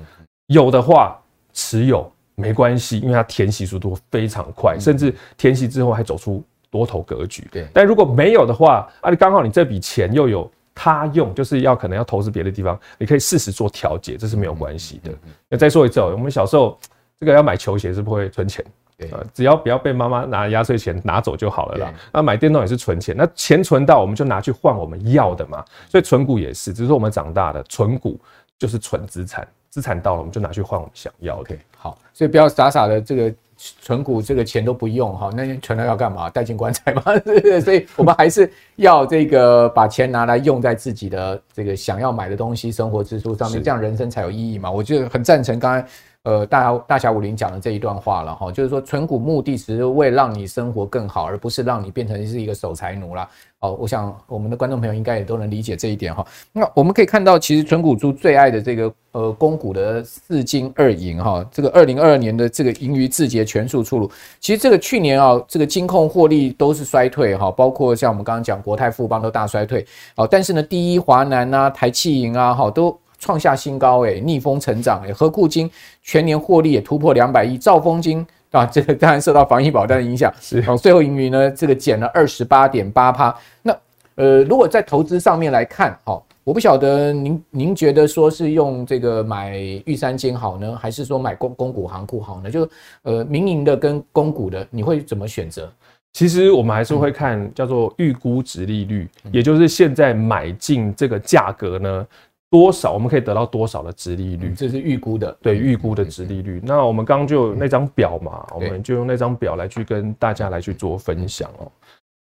有的话持有没关系，因为它填息速度非常快，甚至填息之后还走出。多头格局，对，但如果没有的话，啊，你刚好你这笔钱又有他用，就是要可能要投资别的地方，你可以适时做调节，这是没有关系的。那再说一次哦，我们小时候这个要买球鞋是不会存钱，对，只要不要被妈妈拿压岁钱拿走就好了啦。那买电动也是存钱，那钱存到我们就拿去换我们要的嘛。所以存股也是，只是我们长大的存股就是存资产，资产到了我们就拿去换我们想要的。好，所以不要傻傻的这个。存股这个钱都不用哈，那存了要干嘛？带进棺材吗？所以我们还是要这个把钱拿来用在自己的这个想要买的东西、生活支出上面，这样人生才有意义嘛。我就很赞成刚才呃大大侠武林讲的这一段话了哈，就是说存股目的只是为让你生活更好，而不是让你变成是一个守财奴啦。哦，我想我们的观众朋友应该也都能理解这一点哈。那我们可以看到，其实存股猪最爱的这个呃，公股的四金二银哈，这个二零二二年的这个盈余字节全数出炉。其实这个去年啊，这个金控获利都是衰退哈，包括像我们刚刚讲国泰富邦都大衰退。哦，但是呢，第一华南啊、台企银啊，哈，都创下新高诶，逆风成长诶，合库金全年获利也突破两百亿，兆丰金。啊，这个当然受到防疫保单的影响，是哦，最后盈余呢，这个减了二十八点八趴。那呃，如果在投资上面来看，好，我不晓得您您觉得说是用这个买玉山金好呢，还是说买公公股行库好呢？就呃民营的跟公股的，你会怎么选择？其实我们还是会看叫做预估值利率，也就是现在买进这个价格呢，多少我们可以得到多少的值利率，这是预估的，对，预估的值利率。那我们刚刚就有那张表嘛，我们就用那张表来去跟大家来去做分享哦。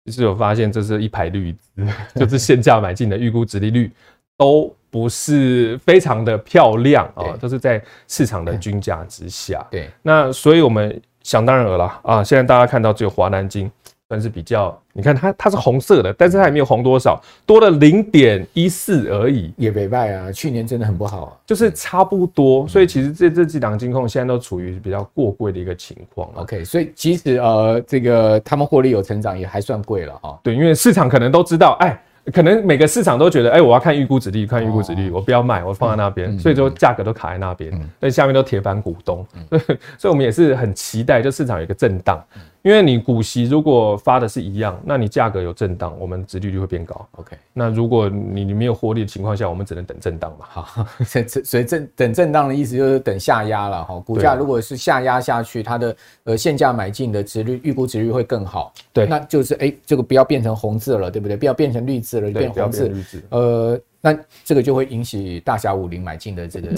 其实有发现，这是一排绿字，就是现价买进的预估值利率 都不是非常的漂亮啊，都是在市场的均价之下。对，那所以我们。想当然尔了啊！现在大家看到只有华南金算是比较，你看它它是红色的，但是它也没有红多少，多了零点一四而已，也没败啊。去年真的很不好啊，就是差不多。所以其实这这几档金控现在都处于比较过贵的一个情况。OK，所以即使呃这个他们获利有成长，也还算贵了哈。对，因为市场可能都知道，哎。可能每个市场都觉得，哎、欸，我要看预估殖利率，看预估殖利率，我不要卖，我放在那边，所以说价格都卡在那边，但下面都铁板股东，所以我们也是很期待，就市场有一个震荡。因为你股息如果发的是一样，那你价格有震荡，我们殖利率会变高。OK，那如果你你没有获利的情况下，我们只能等震荡嘛。好，所以震等震荡的意思就是等下压了哈。股价如果是下压下去，它的呃现价买进的值率预估值率会更好。对，那就是哎、欸，这个不要变成红字了，对不对？不要变成绿字了，变红字。呃。那这个就会引起大侠武林买进的这个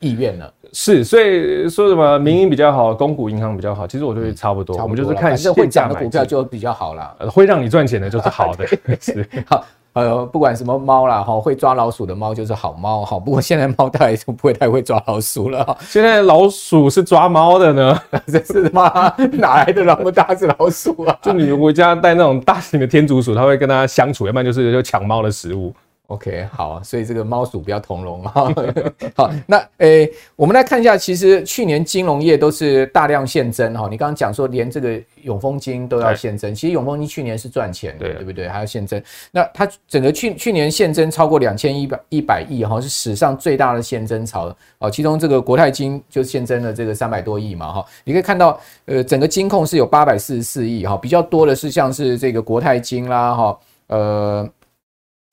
意愿了。是，所以说什么民营比较好，公股银行比较好，其实我觉得差不多。我们就是看现会涨的股票就比较好了，会让你赚钱的就是好的。是，好，呃，不管什么猫啦，哈，会抓老鼠的猫就是好猫，哈。不过现在猫大概就不会太会抓老鼠了。现在老鼠是抓猫的呢？这是吗？哪来的那么大只老鼠啊？就你回家带那种大型的天竺鼠，它会跟它相处，要不然就是就抢猫的食物。OK，好，所以这个猫鼠不要同笼哈。好，那诶、欸，我们来看一下，其实去年金融业都是大量现增哈。你刚刚讲说连这个永丰金都要现增，其实永丰金去年是赚钱的，对不对？还要现增。那它整个去去年现增超过两千一百一百亿哈，是史上最大的现增潮哦。其中这个国泰金就现增了这个三百多亿嘛哈。你可以看到，呃，整个金控是有八百四十四亿哈，比较多的是像是这个国泰金啦哈，呃。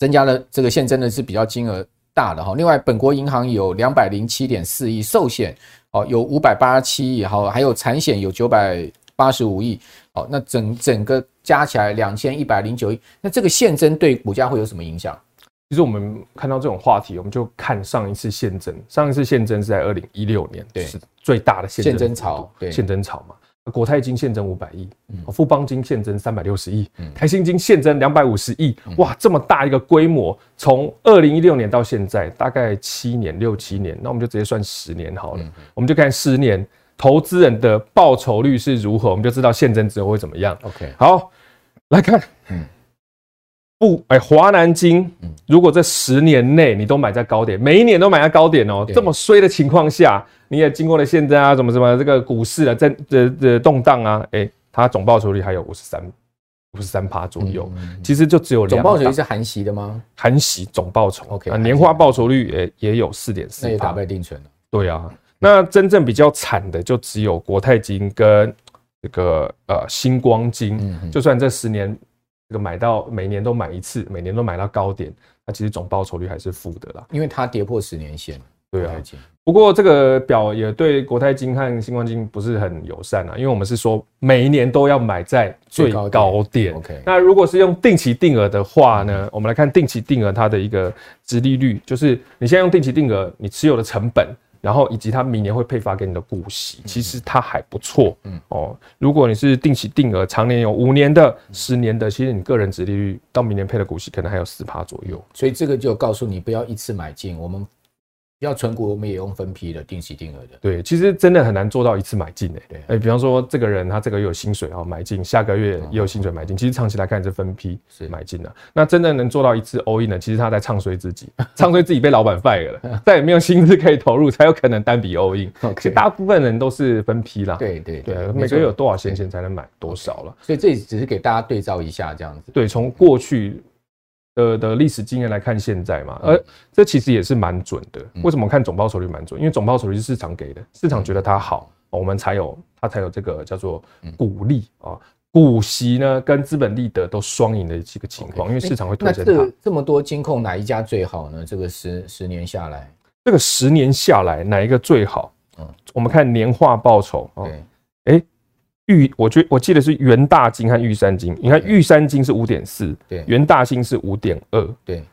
增加了这个现增的是比较金额大的哈，另外本国银行有两百零七点四亿，寿险哦有五百八十七亿，好，还有产险有九百八十五亿，好，那整整个加起来两千一百零九亿，那这个现增对股价会有什么影响？其实我们看到这种话题，我们就看上一次现增，上一次现增是在二零一六年，对，是最大的现增潮，对，现增潮嘛。国泰金现增五百亿，富邦金现增三百六十亿，台新金现增两百五十亿，哇，这么大一个规模，从二零一六年到现在大概七年六七年，那我们就直接算十年好了，我们就看十年投资人的报酬率是如何，我们就知道现增之后会怎么样。OK，好，来看，嗯。不，哎，华南金，如果这十年内你都买在高点，每一年都买在高点哦，这么衰的情况下，你也经过了现在啊，怎么怎么这个股市的震的的动荡啊，哎，它总报酬率还有五十三五十三趴左右，其实就只有两。总报酬率是含息的吗？含息总报酬，OK，年化报酬率也也有四点四，那也打败定存了。对啊，那真正比较惨的就只有国泰金跟这个呃星光金，就算这十年。这个买到每年都买一次，每年都买到高点，那其实总报酬率还是负的啦，因为它跌破十年线。对啊，不过这个表也对国泰金和新光金不是很友善啊，因为我们是说每一年都要买在最高点。OK，那如果是用定期定额的话呢，我们来看定期定额它的一个殖利率，就是你现在用定期定额，你持有的成本。然后以及它明年会配发给你的股息，其实它还不错。嗯哦，如果你是定期定额，常年有五年的、十年的，其实你个人殖利率到明年配的股息可能还有四趴左右。所以这个就告诉你不要一次买进，我们。要存股，我们也用分批的，定期定额的。对，其实真的很难做到一次买进诶。对，哎，比方说这个人他这个月有薪水啊，买进，下个月也有薪水买进。其实长期来看是分批是买进的。那真的能做到一次 all in 的，其实他在唱衰自己，唱衰自己被老板 fire 了，再也没有薪资可以投入，才有可能单笔 all in。其实大部分人都是分批啦。对对对，每个月有多少闲钱才能买多少了。所以这只是给大家对照一下这样子。对，从过去。的的历史经验来看，现在嘛，而这其实也是蛮准的。为什么看总报酬率蛮准？因为总报酬率是市场给的，市场觉得它好，我们才有它才有这个叫做股利啊。股息呢，跟资本利得都双赢的这个情况，因为市场会推升它。那这这么多金控哪一家最好呢？这个十十年下来，这个十年下来哪一个最好？嗯，我们看年化报酬啊。玉，我觉我记得是元大金和玉山金。你看玉山金是五点四，对，元大金是五点二，对，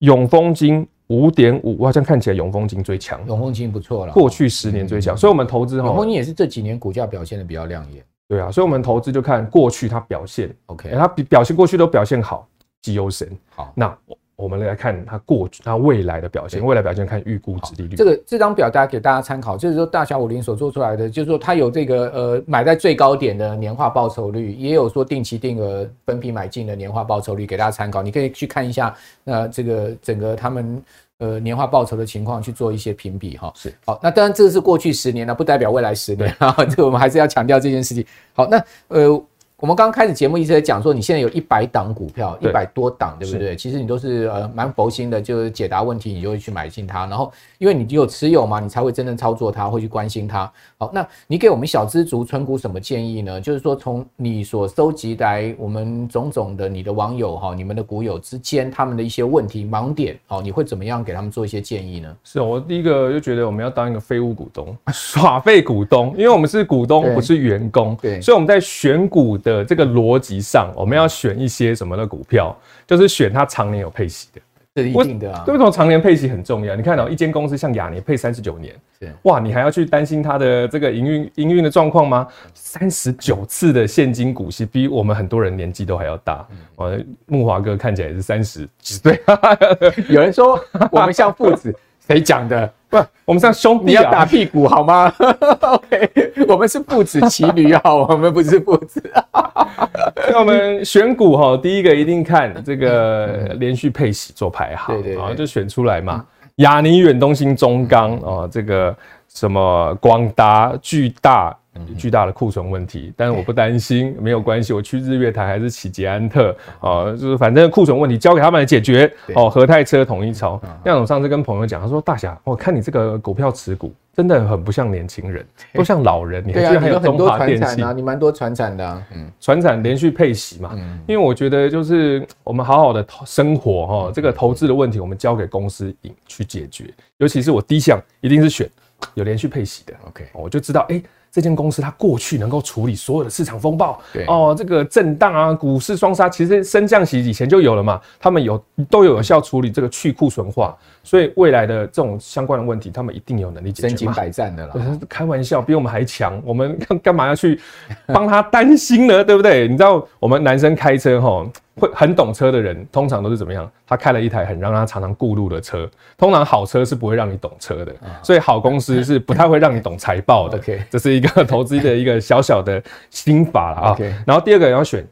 永丰金五点五，我好像看起来永丰金最强。永丰金不错了，过去十年最强，所以我们投资哈，永丰金也是这几年股价表现的比较亮眼。对啊，所以我们投资就看过去它表现，OK，它比表现过去都表现好，绩优神。好，那我我们来看它过去它未来的表现，未来表现看预估值利率。这个这张表大家给大家参考，就是说大小五零所做出来的，就是说它有这个呃买在最高点的年化报酬率，也有说定期定额分批买进的年化报酬率，给大家参考。你可以去看一下，那这个整个他们。呃，年化报酬的情况去做一些评比哈，是好。那当然，这是过去十年了，不代表未来十年啊。这个我们还是要强调这件事情。好，那呃。我们刚刚开始节目一直在讲说，你现在有一百档股票，一百多档，对不对？其实你都是呃蛮佛心的，就是解答问题，你就会去买进它。然后因为你有持有嘛，你才会真正操作它，会去关心它。好，那你给我们小资族存股什么建议呢？就是说，从你所收集来我们种种的你的网友哈，你们的股友之间他们的一些问题盲点，哦，你会怎么样给他们做一些建议呢？是我第一个就觉得我们要当一个废物股东，耍废股东，因为我们是股东，不是员工，对，所以我们在选股的这个逻辑上，我们要选一些什么的股票，就是选它常年有配息的，是一定的啊。为什么常年配息很重要？你看到一间公司像亚年配三十九年，哇，你还要去担心它的这个营运营运的状况吗？三十九次的现金股息，比我们很多人年纪都还要大。呃，木华哥看起来也是三十几岁，有人说我们像父子。谁讲的？不，我们像兄弟，啊，你要打屁股好吗？OK，我们是父子骑驴好，我们不是父子。那我们选股哈，第一个一定看这个连续配息做排行，对对，对，就选出来嘛。亚尼、远东新、中钢啊，这个什么光达、巨大。巨大的库存问题，但是我不担心，没有关系。我去日月潭还是起捷安特啊，就是反正库存问题交给他们来解决哦。和泰车统一超，那我上次跟朋友讲，他说大侠，我看你这个股票持股真的很不像年轻人，都像老人。你还居然还有中华电器啊？你蛮多传产的，嗯，传产连续配息嘛，因为我觉得就是我们好好的生活哈，这个投资的问题我们交给公司去解决。尤其是我第一项一定是选有连续配息的，OK，我就知道哎。这间公司它过去能够处理所有的市场风暴，对哦，这个震荡啊，股市双杀，其实升降息以前就有了嘛，他们有都有有效处理这个去库存化，所以未来的这种相关的问题，他们一定有能力解决。身经百战的了，开玩笑，比我们还强，我们干干嘛要去帮他担心呢？对不对？你知道我们男生开车齁。会很懂车的人，通常都是怎么样？他开了一台很让他常常顾路的车。通常好车是不会让你懂车的，所以好公司是 不太会让你懂财报的。OK，这是一个投资的一个小小的心法了啊。OK，然后第二个要选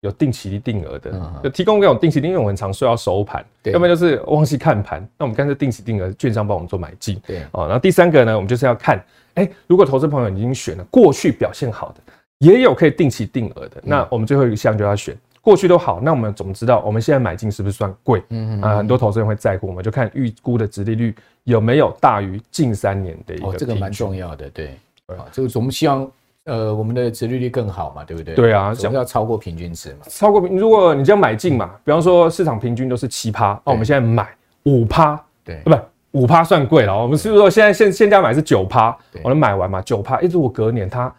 有定期定额的，就提供这种定期定额，因为我们很常说要收盘，要不然就是忘记看盘。那我们干脆定期定额，券商帮我们做买进。对，哦，然后第三个呢，我们就是要看，哎，如果投资朋友已经选了过去表现好的，也有可以定期定额的，那我们最后一项就要选。过去都好，那我们怎么知道我们现在买进是不是算贵？嗯啊，很多投资人会在乎，我们就看预估的殖利率有没有大于近三年的一个。哦，这个蛮重要的，对。啊，这个我们希望呃我们的殖利率更好嘛，对不对？对啊，想要超过平均值嘛。超过平，如果你这样买进嘛，比方说市场平均都是七趴，那，我们现在买五趴，对，不，五趴算贵了。我们是不是说现在现现价买是九趴？我能买完嘛，九趴，一直我隔年它。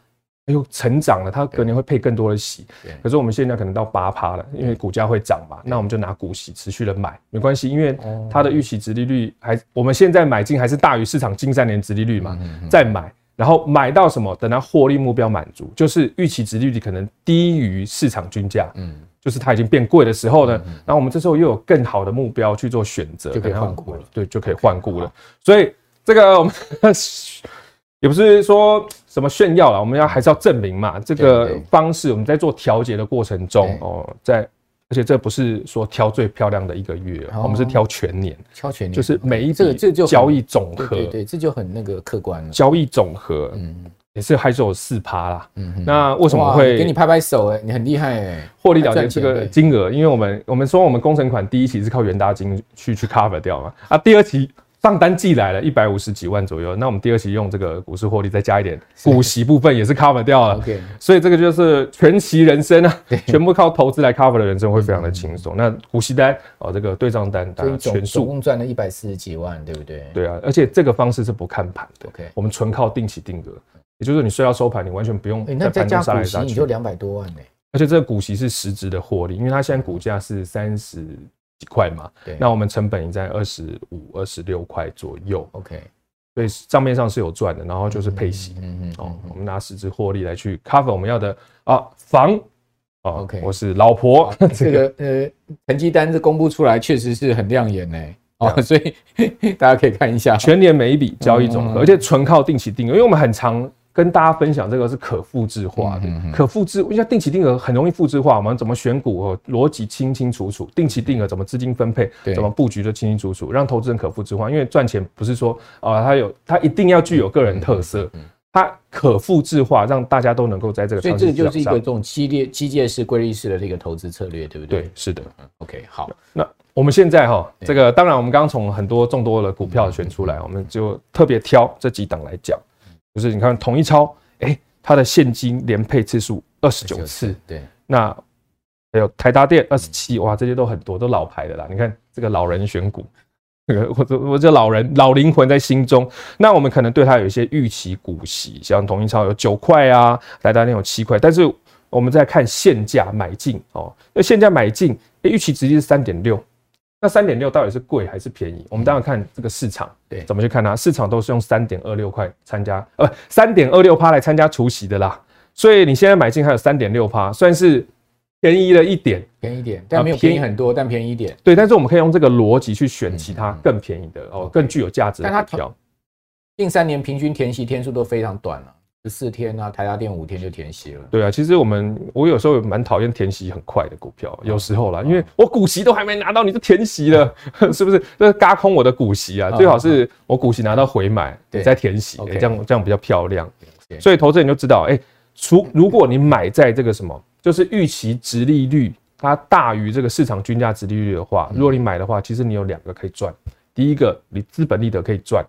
又成长了，它隔年会配更多的息。可是我们现在可能到八趴了，因为股价会涨嘛。那我们就拿股息持续的买，没关系，因为它的预期殖利率还，我们现在买进还是大于市场近三年殖利率嘛。再买，然后买到什么？等它获利目标满足，就是预期殖利率可能低于市场均价，嗯，就是它已经变贵的时候呢，然后我们这时候又有更好的目标去做选择，就可以换股了。对，就可以换股了。所以这个我们。也不是说什么炫耀了，我们要还是要证明嘛。这个方式我们在做调节的过程中哦，在而且这不是说挑最漂亮的一个月，我们是挑全年，挑全年就是每一笔这就交易总和，对对，这就很那个客观了。交易总和，嗯，也是还是有四趴啦。嗯，那为什么会给你拍拍手？哎，你很厉害哎，获利了结这个金额，因为我们我们说我们工程款第一期是靠元大金去去 cover 掉嘛，啊，第二期。账单寄来了一百五十几万左右，那我们第二期用这个股市获利再加一点股息部分也是 cover 掉了。OK，所以这个就是全息人生啊，全部靠投资来 cover 的人生会非常的轻松。那股息单哦，这个对账单当然全数总共赚了一百四十几万，对不对？对啊，而且这个方式是不看盘的。OK，我们纯靠定期定额，也就是你睡到收盘，你完全不用在盘中杀来你就两百多万呢。而且这个股息是实质的获利，因为它现在股价是三十。几块嘛？对，那我们成本已在二十五、二十六块左右。OK，所以账面上是有赚的，然后就是配息。嗯嗯哦，我们拿实质获利来去 cover 我们要的啊房。哦，OK，我是老婆。这个呃成绩单是公布出来，确实是很亮眼呢。哦，所以 大家可以看一下全年每一笔交易总和，而且纯靠定期定额，因为我们很常。跟大家分享这个是可复制化的，嗯、哼哼可复制，因为定期定额很容易复制化。我们怎么选股哦，逻辑清清楚楚。定期定额怎么资金分配，怎么布局的清清楚楚，让投资人可复制化。因为赚钱不是说啊，它有它一定要具有个人特色，它可复制化，让大家都能够在这个。所以这就是一个这种激烈机械式、规律式的这个投资策略，对不对？对，是的。OK，好。那我们现在哈，这个当然我们刚刚从很多众多的股票选出来，我们就特别挑这几档来讲，就是你看统一超，哎。它的现金连配次数二十九次，对，那还有台达电二十七，哇，这些都很多，都老牌的啦。你看这个老人选股，这个我这我这老人老灵魂在心中。那我们可能对它有一些预期股息，像统一超有九块啊，台达电有七块，但是我们在看现价买进哦，那现价买进，预期直接是三点六。那三点六到底是贵还是便宜？我们当然看这个市场，对，怎么去看它？市场都是用三点二六块参加，呃，三点二六趴来参加除夕的啦。所以你现在买进还有三点六趴，算是便宜了一点，便宜一点，但没有便宜很多，但便宜一点。对，但是我们可以用这个逻辑去选其他更便宜的哦，更具有价值的股票。近三年平均填息天数都非常短了。十四天啊，台达电五天就填息了。对啊，其实我们我有时候蛮讨厌填息很快的股票，有时候啦，因为我股息都还没拿到，你就填息了，是不是？这轧空我的股息啊！最好是我股息拿到回买，你再填息，这样这样比较漂亮。所以投资人就知道，哎，除如果你买在这个什么，就是预期值利率它大于这个市场均价值利率的话，如果你买的话，其实你有两个可以赚。第一个，你资本利得可以赚。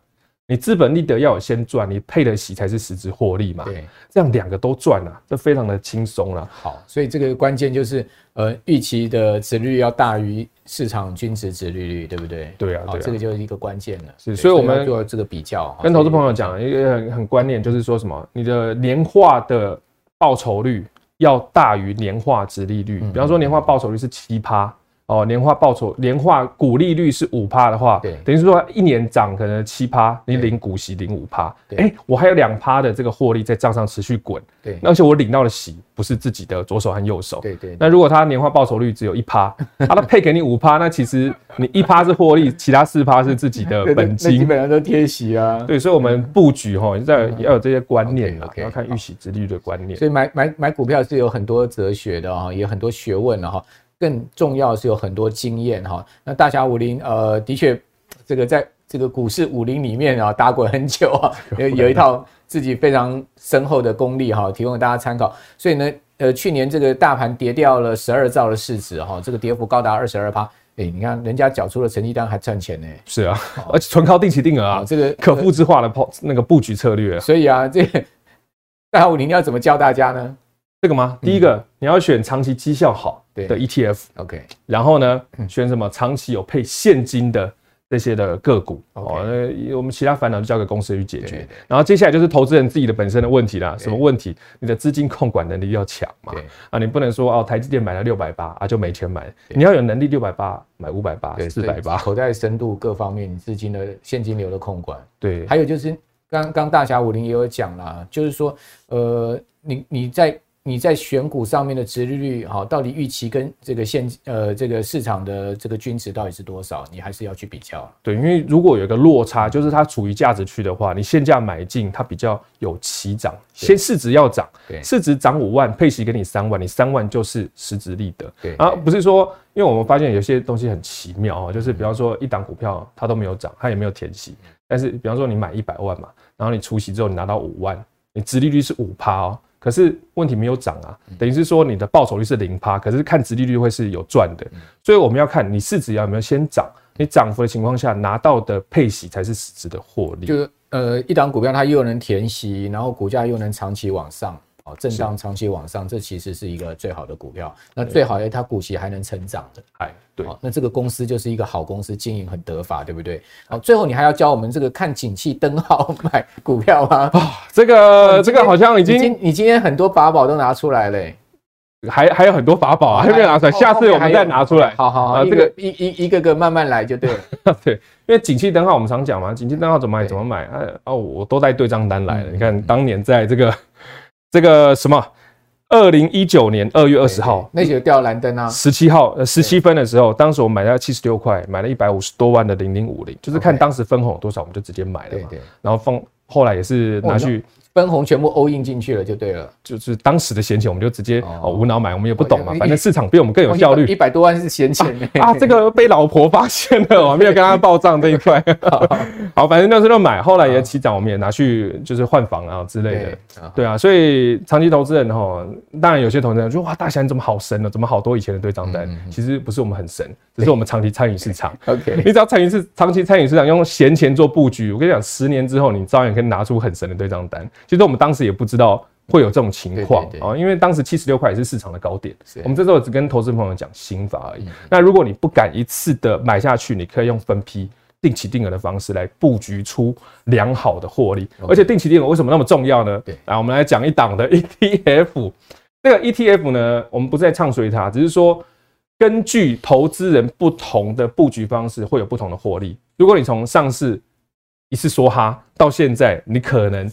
你资本利得要有先赚，你配得起才是实质获利嘛？对，这样两个都赚了，这非常的轻松了。好，所以这个关键就是，呃，预期的殖利率要大于市场均值殖利率，对不对？对啊，好，这个就是一个关键了。是，所以我们做这个比较，跟投资朋友讲一个很很观念，就是说什么，你的年化的报酬率要大于年化殖利率。比方说，年化报酬率是七趴。哦，年化报酬、年化股利率是五趴的话，对，等于是说一年涨可能七趴，你领股息领五趴，哎、欸，我还有两趴的这个获利在账上持续滚，对，而且我领到的息不是自己的左手和右手，对对。那如果他年化报酬率只有一趴，他都配给你五趴，那其实你一趴是获利，其他四趴是自己的本金，基本上都贴息啊。对，所以我们布局哈，在要有这些观念啊，要看预期殖利率的观念。所以买买买股票是有很多哲学的哈，也有很多学问的哈。更重要的是有很多经验哈，那大侠武林呃的确这个在这个股市武林里面啊打滚很久啊，有有一套自己非常深厚的功力哈，提供给大家参考。所以呢，呃去年这个大盘跌掉了十二兆的市值哈，这个跌幅高达二十二趴，哎，你看人家缴出了成绩单还赚钱呢。是啊，而且纯靠定期定额啊，这个可复制化的抛那个布局策略。所以啊，这个 大侠武林要怎么教大家呢？这个吗？第一个你要选长期绩效好。的 ETF，OK，然后呢，选什么？长期有配现金的这些的个股。哦，那我们其他烦恼就交给公司去解决。然后接下来就是投资人自己的本身的问题啦，什么问题？你的资金控管能力要强嘛，啊，你不能说哦，台积电买了六百八啊就没钱买，你要有能力六百八买五百八、四百八，口袋深度各方面，你资金的现金流的控管，对，还有就是刚刚大侠五林也有讲啦，就是说呃，你你在。你在选股上面的值利率，好，到底预期跟这个现呃这个市场的这个均值到底是多少？你还是要去比较。对，因为如果有一个落差，就是它处于价值区的话，你现价买进，它比较有起涨。先市值要涨，市值涨五万，配息给你三万，你三万就是实质利得。对，啊，不是说，因为我们发现有些东西很奇妙啊，就是比方说一档股票它都没有涨，它也没有填息，但是比方说你买一百万嘛，然后你除息之后你拿到五万，你殖利率是五趴哦。可是问题没有涨啊，等于是说你的报酬率是零趴，可是看殖利率会是有赚的，所以我们要看你市值要有没有先涨，你涨幅的情况下拿到的配息才是实质的获利。就呃，一档股票它又能填息，然后股价又能长期往上。震荡长期往上，这其实是一个最好的股票。那最好，它股息还能成长的。哎，对，那这个公司就是一个好公司，经营很得法，对不对？好，最后你还要教我们这个看景气灯号 买股票吗？啊，这个这个好像已经，你今天很多法宝都拿出来了，还还有很多法宝啊，还没有拿出来，下次我们再拿出来。好好好，这个一一一个个慢慢来就对了。对，因为景气灯号我们常讲嘛，景气灯号怎么买怎么买。哎哦，我都带对账单来了。你看当年在这个。这个什么，二零一九年二月二十号，那就掉蓝灯啊，十七号呃十七分的时候，当时我买了七十六块，买了一百五十多万的零零五零，就是看当时分红有多少，我们就直接买了嘛。对对。然后放后来也是拿去。分红全部 all in 进去了就对了，就是当时的闲钱，我们就直接哦无脑买，我们也不懂嘛，反正市场比我们更有效率。一百多万是闲钱 啊，这个被老婆发现了，我没有跟她报账这一块。好，反正那时候买，后来也起涨，我们也拿去就是换房啊之类的。对啊，所以长期投资人哈，当然有些投资人说哇，大侠你怎么好神呢？怎么好多以前的对账单？其实不是我们很神，只是我们长期参与市场。OK，你只要参与市长期参与市场，用闲钱做布局，我跟你讲，十年之后你照样可以拿出很神的对账单。其实我们当时也不知道会有这种情况啊，因为当时七十六块也是市场的高点。我们这时候只跟投资朋友讲心法而已。那如果你不敢一次的买下去，你可以用分批、定期定额的方式来布局出良好的获利。而且定期定额为什么那么重要呢？来，我们来讲一档的 ETF。这个 ETF 呢，我们不是在唱衰它，只是说根据投资人不同的布局方式，会有不同的获利。如果你从上市一次梭哈到现在，你可能。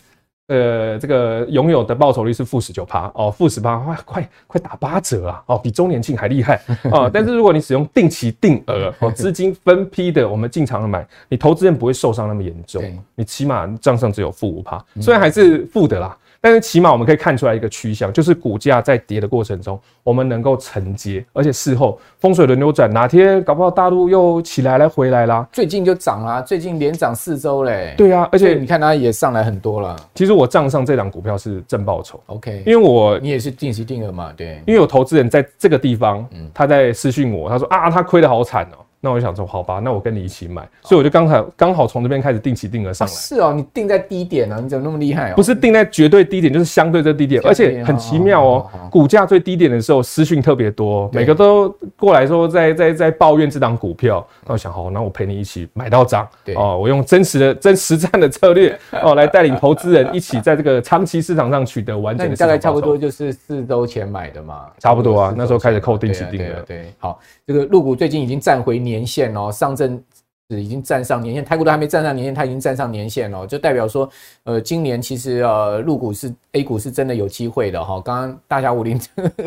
呃，这个拥有的报酬率是负十九趴哦，负十八，快快快打八折啊！哦，比周年庆还厉害啊、哦！但是如果你使用定期定额哦，资金分批的，我们进场买，你投资人不会受伤那么严重，你起码账上只有负五趴，虽然还是负的啦。但是起码我们可以看出来一个趋向，就是股价在跌的过程中，我们能够承接，而且事后风水轮流转，哪天搞不好大陆又起来了回来啦。最近就涨啦，最近连涨四周嘞。对啊，而且你看它也上来很多了。其实我账上这档股票是正报酬，OK，因为我你也是定期定额嘛，对，因为有投资人在这个地方，嗯他在私讯我，他说啊，他亏得好惨哦。那我就想说，好吧，那我跟你一起买，所以我就刚才刚好从这边开始定期定额上来。是哦，你定在低点啊？你怎么那么厉害？不是定在绝对低点，就是相对这低点，而且很奇妙哦。股价最低点的时候，私讯特别多，每个都过来说在在在抱怨这档股票。那我想，好，那我陪你一起买到涨。哦，我用真实的真实战的策略 哦，来带领投资人一起在这个长期市场上取得完整的。大概差不多就是四周前买的嘛，差不多啊。那时候开始扣定期定额。对，好，这个入股最近已经站回年线哦，上证已经站上年线，台股都还没站上年线，它已经站上年线了，就代表说，呃，今年其实呃，入股是 A 股是真的有机会的哈。刚刚大侠武林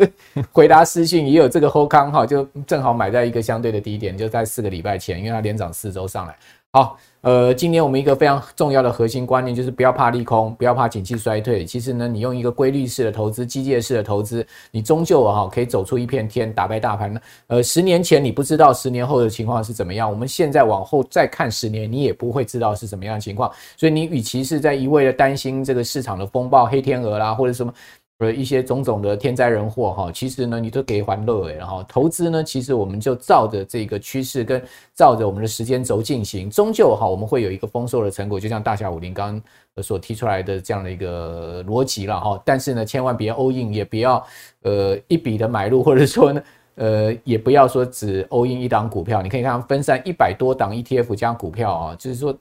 回答私信也有这个 Ho 康哈，就正好买在一个相对的低点，就在四个礼拜前，因为它连涨四周上来，好。呃，今年我们一个非常重要的核心观念就是不要怕利空，不要怕景气衰退。其实呢，你用一个规律式的投资、机械式的投资，你终究哈可以走出一片天，打败大盘呢。呃，十年前你不知道十年后的情况是怎么样，我们现在往后再看十年，你也不会知道是怎么样的情况。所以你与其是在一味的担心这个市场的风暴、黑天鹅啦，或者什么。呃，一些种种的天灾人祸哈，其实呢，你都给欢乐诶，然后投资呢，其实我们就照着这个趋势跟照着我们的时间轴进行，终究哈，我们会有一个丰硕的成果，就像大侠武林刚刚所提出来的这样的一个逻辑了哈。但是呢，千万别 all in，也不要呃一笔的买入，或者说呢，呃，也不要说只 all in 一档股票。你可以看分散一百多档 ETF 加股票啊，就是说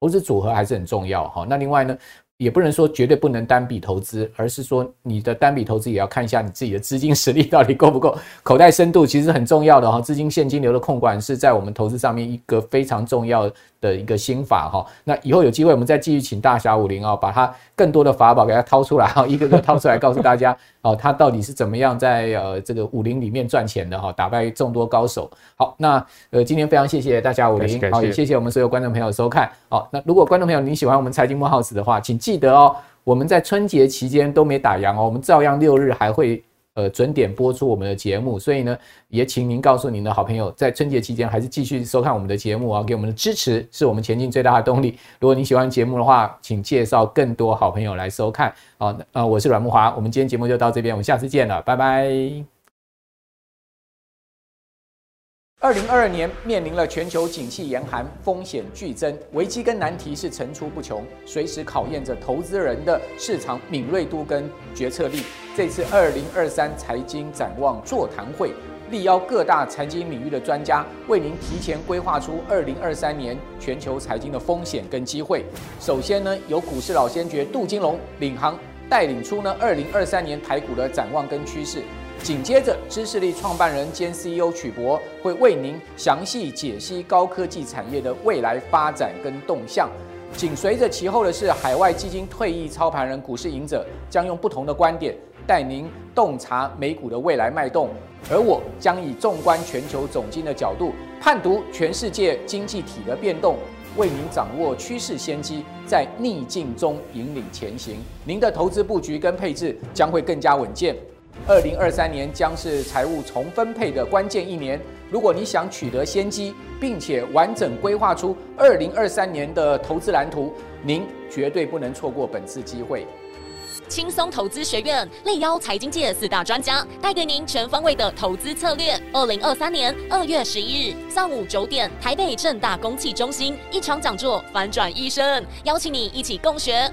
投资组合还是很重要哈。那另外呢，也不能说绝对不能单笔投资，而是说你的单笔投资也要看一下你自己的资金实力到底够不够，口袋深度其实很重要的哈。资金现金流的控管是在我们投资上面一个非常重要的一个心法哈。那以后有机会我们再继续请大侠武林啊，把它更多的法宝给它掏出来哈，一个个掏出来告诉大家哦，他到底是怎么样在呃这个武林里面赚钱的哈，打败众多高手。好，那呃今天非常谢谢大侠武林，好也谢谢我们所有观众朋友的收看。好，那如果观众朋友您喜欢我们财经慕 House 的话，请。记得哦，我们在春节期间都没打烊哦，我们照样六日还会呃准点播出我们的节目，所以呢，也请您告诉您的好朋友，在春节期间还是继续收看我们的节目啊，给我们的支持是我们前进最大的动力。如果你喜欢节目的话，请介绍更多好朋友来收看啊。呃，我是阮慕华，我们今天节目就到这边，我们下次见了，拜拜。二零二二年面临了全球景气严寒，风险剧增，危机跟难题是层出不穷，随时考验着投资人的市场敏锐度跟决策力。这次二零二三财经展望座谈会，力邀各大财经领域的专家，为您提前规划出二零二三年全球财经的风险跟机会。首先呢，由股市老先觉杜金龙领航，带领出呢二零二三年台股的展望跟趋势。紧接着，知识力创办人兼 CEO 曲博会为您详细解析高科技产业的未来发展跟动向。紧随着其后的是海外基金退役操盘人股市赢者，将用不同的观点带您洞察美股的未来脉动。而我将以纵观全球总经的角度，判读全世界经济体的变动，为您掌握趋势先机，在逆境中引领前行。您的投资布局跟配置将会更加稳健。二零二三年将是财务重分配的关键一年。如果你想取得先机，并且完整规划出二零二三年的投资蓝图，您绝对不能错过本次机会。轻松投资学院力邀财经界四大专家，带给您全方位的投资策略。二零二三年二月十一日上午九点，台北正大公器中心一场讲座，反转一生，邀请你一起共学。